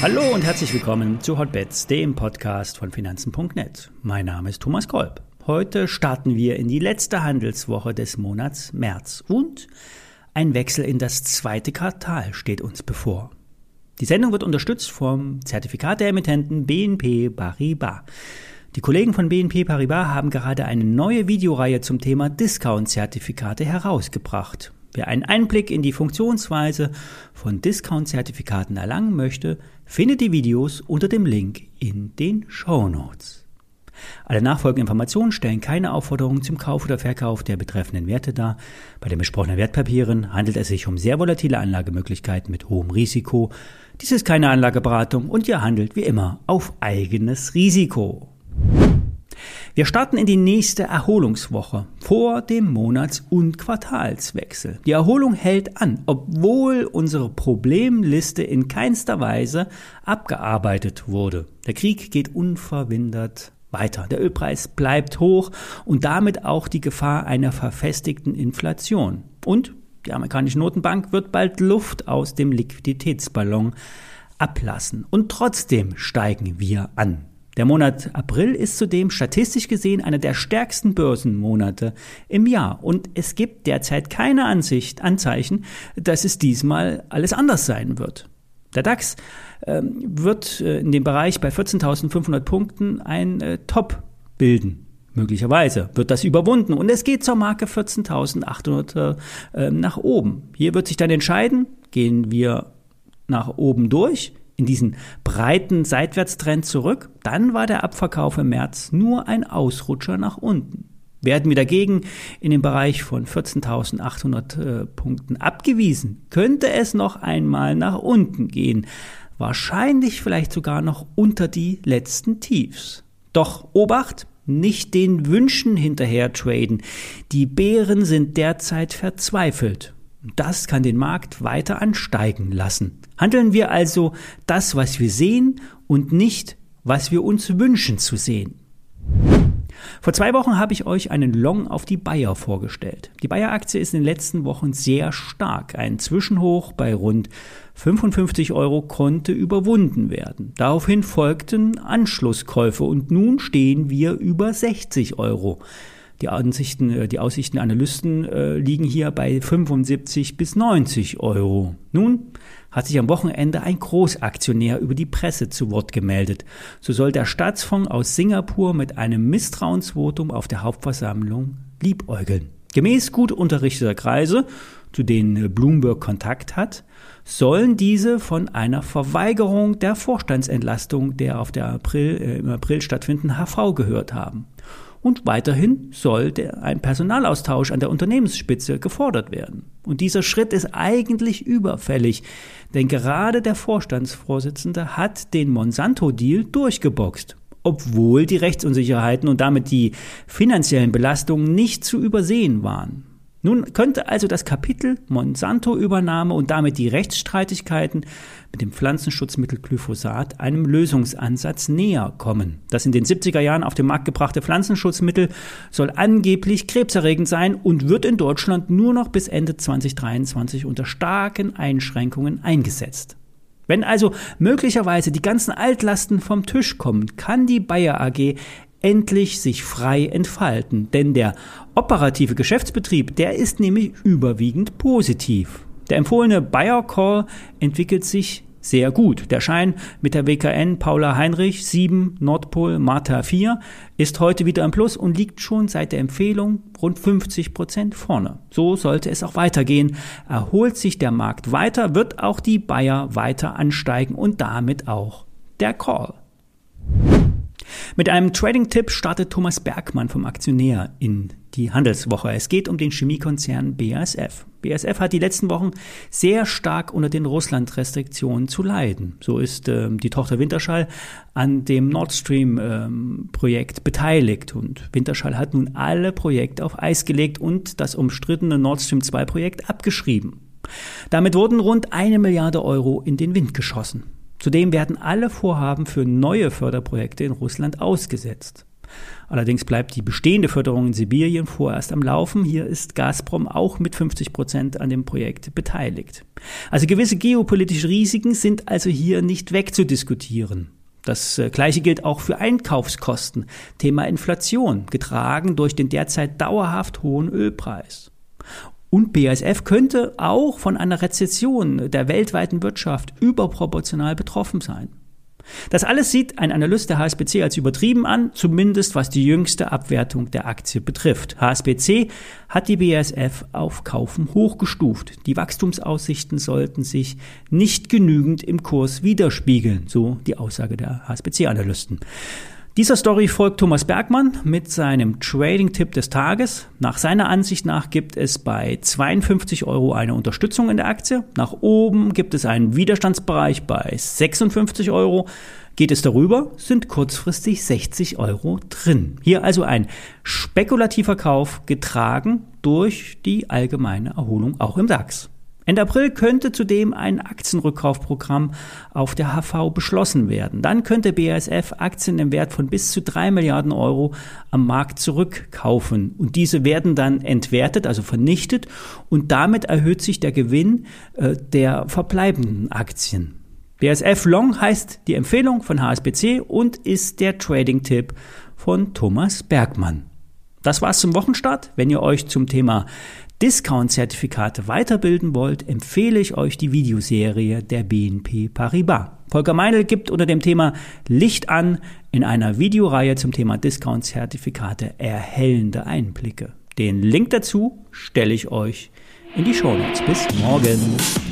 Hallo und herzlich willkommen zu Hotbets, dem Podcast von Finanzen.net. Mein Name ist Thomas Kolb. Heute starten wir in die letzte Handelswoche des Monats März und ein Wechsel in das zweite Quartal steht uns bevor. Die Sendung wird unterstützt vom Zertifikat der Emittenten BNP Paribas. Die Kollegen von BNP Paribas haben gerade eine neue Videoreihe zum Thema Discount-Zertifikate herausgebracht. Wer einen Einblick in die Funktionsweise von Discount-Zertifikaten erlangen möchte, findet die Videos unter dem Link in den Show Notes. Alle nachfolgenden Informationen stellen keine Aufforderung zum Kauf oder Verkauf der betreffenden Werte dar. Bei den besprochenen Wertpapieren handelt es sich um sehr volatile Anlagemöglichkeiten mit hohem Risiko. Dies ist keine Anlageberatung und ihr handelt wie immer auf eigenes Risiko. Wir starten in die nächste Erholungswoche vor dem Monats- und Quartalswechsel. Die Erholung hält an, obwohl unsere Problemliste in keinster Weise abgearbeitet wurde. Der Krieg geht unverwindert weiter. Der Ölpreis bleibt hoch und damit auch die Gefahr einer verfestigten Inflation. Und die amerikanische Notenbank wird bald Luft aus dem Liquiditätsballon ablassen. Und trotzdem steigen wir an. Der Monat April ist zudem statistisch gesehen einer der stärksten Börsenmonate im Jahr und es gibt derzeit keine Ansicht, Anzeichen, dass es diesmal alles anders sein wird. Der DAX äh, wird äh, in dem Bereich bei 14.500 Punkten ein äh, Top bilden. Möglicherweise wird das überwunden und es geht zur Marke 14.800 äh, nach oben. Hier wird sich dann entscheiden, gehen wir nach oben durch in diesen breiten Seitwärtstrend zurück, dann war der Abverkauf im März nur ein Ausrutscher nach unten. Werden wir dagegen in den Bereich von 14.800 äh, Punkten abgewiesen, könnte es noch einmal nach unten gehen. Wahrscheinlich vielleicht sogar noch unter die letzten Tiefs. Doch Obacht, nicht den Wünschen hinterher traden. Die Bären sind derzeit verzweifelt. Das kann den Markt weiter ansteigen lassen. Handeln wir also das, was wir sehen und nicht, was wir uns wünschen zu sehen. Vor zwei Wochen habe ich euch einen Long auf die Bayer vorgestellt. Die Bayer-Aktie ist in den letzten Wochen sehr stark. Ein Zwischenhoch bei rund 55 Euro konnte überwunden werden. Daraufhin folgten Anschlusskäufe und nun stehen wir über 60 Euro. Die Ansichten, äh, die Aussichten Analysten äh, liegen hier bei 75 bis 90 Euro. Nun hat sich am Wochenende ein Großaktionär über die Presse zu Wort gemeldet. So soll der Staatsfonds aus Singapur mit einem Misstrauensvotum auf der Hauptversammlung liebäugeln. Gemäß gut unterrichteter Kreise, zu denen Bloomberg Kontakt hat, sollen diese von einer Verweigerung der Vorstandsentlastung der auf der April, äh, im April stattfindenden HV gehört haben. Und weiterhin soll der, ein Personalaustausch an der Unternehmensspitze gefordert werden. Und dieser Schritt ist eigentlich überfällig, denn gerade der Vorstandsvorsitzende hat den Monsanto-Deal durchgeboxt obwohl die Rechtsunsicherheiten und damit die finanziellen Belastungen nicht zu übersehen waren. Nun könnte also das Kapitel Monsanto-Übernahme und damit die Rechtsstreitigkeiten mit dem Pflanzenschutzmittel Glyphosat einem Lösungsansatz näher kommen. Das in den 70er Jahren auf den Markt gebrachte Pflanzenschutzmittel soll angeblich krebserregend sein und wird in Deutschland nur noch bis Ende 2023 unter starken Einschränkungen eingesetzt. Wenn also möglicherweise die ganzen Altlasten vom Tisch kommen, kann die Bayer AG endlich sich frei entfalten. Denn der operative Geschäftsbetrieb, der ist nämlich überwiegend positiv. Der empfohlene Bayer Call entwickelt sich sehr gut. Der Schein mit der WKN Paula Heinrich 7 Nordpol Martha 4 ist heute wieder im Plus und liegt schon seit der Empfehlung rund 50 Prozent vorne. So sollte es auch weitergehen. Erholt sich der Markt weiter, wird auch die Bayer weiter ansteigen und damit auch der Call. Mit einem Trading-Tipp startet Thomas Bergmann vom Aktionär in die Handelswoche. Es geht um den Chemiekonzern BASF. BASF hat die letzten Wochen sehr stark unter den Russland-Restriktionen zu leiden. So ist ähm, die Tochter Winterschall an dem Nord Stream-Projekt ähm, beteiligt. Und Winterschall hat nun alle Projekte auf Eis gelegt und das umstrittene Nord Stream 2-Projekt abgeschrieben. Damit wurden rund eine Milliarde Euro in den Wind geschossen. Zudem werden alle Vorhaben für neue Förderprojekte in Russland ausgesetzt. Allerdings bleibt die bestehende Förderung in Sibirien vorerst am Laufen. Hier ist Gazprom auch mit 50 Prozent an dem Projekt beteiligt. Also gewisse geopolitische Risiken sind also hier nicht wegzudiskutieren. Das äh, gleiche gilt auch für Einkaufskosten. Thema Inflation, getragen durch den derzeit dauerhaft hohen Ölpreis. Und BASF könnte auch von einer Rezession der weltweiten Wirtschaft überproportional betroffen sein. Das alles sieht ein Analyst der HSBC als übertrieben an, zumindest was die jüngste Abwertung der Aktie betrifft. HSBC hat die BASF auf Kaufen hochgestuft. Die Wachstumsaussichten sollten sich nicht genügend im Kurs widerspiegeln, so die Aussage der HSBC-Analysten. Dieser Story folgt Thomas Bergmann mit seinem Trading-Tipp des Tages. Nach seiner Ansicht nach gibt es bei 52 Euro eine Unterstützung in der Aktie. Nach oben gibt es einen Widerstandsbereich bei 56 Euro. Geht es darüber, sind kurzfristig 60 Euro drin. Hier also ein spekulativer Kauf getragen durch die allgemeine Erholung auch im DAX. Ende April könnte zudem ein Aktienrückkaufprogramm auf der HV beschlossen werden. Dann könnte BASF Aktien im Wert von bis zu drei Milliarden Euro am Markt zurückkaufen. Und diese werden dann entwertet, also vernichtet. Und damit erhöht sich der Gewinn äh, der verbleibenden Aktien. BASF Long heißt die Empfehlung von HSBC und ist der Trading-Tipp von Thomas Bergmann. Das war's zum Wochenstart. Wenn ihr euch zum Thema Discount-Zertifikate weiterbilden wollt, empfehle ich euch die Videoserie der BNP Paribas. Volker Meinl gibt unter dem Thema Licht an in einer Videoreihe zum Thema Discount-Zertifikate erhellende Einblicke. Den Link dazu stelle ich euch in die Show Notes. Bis morgen.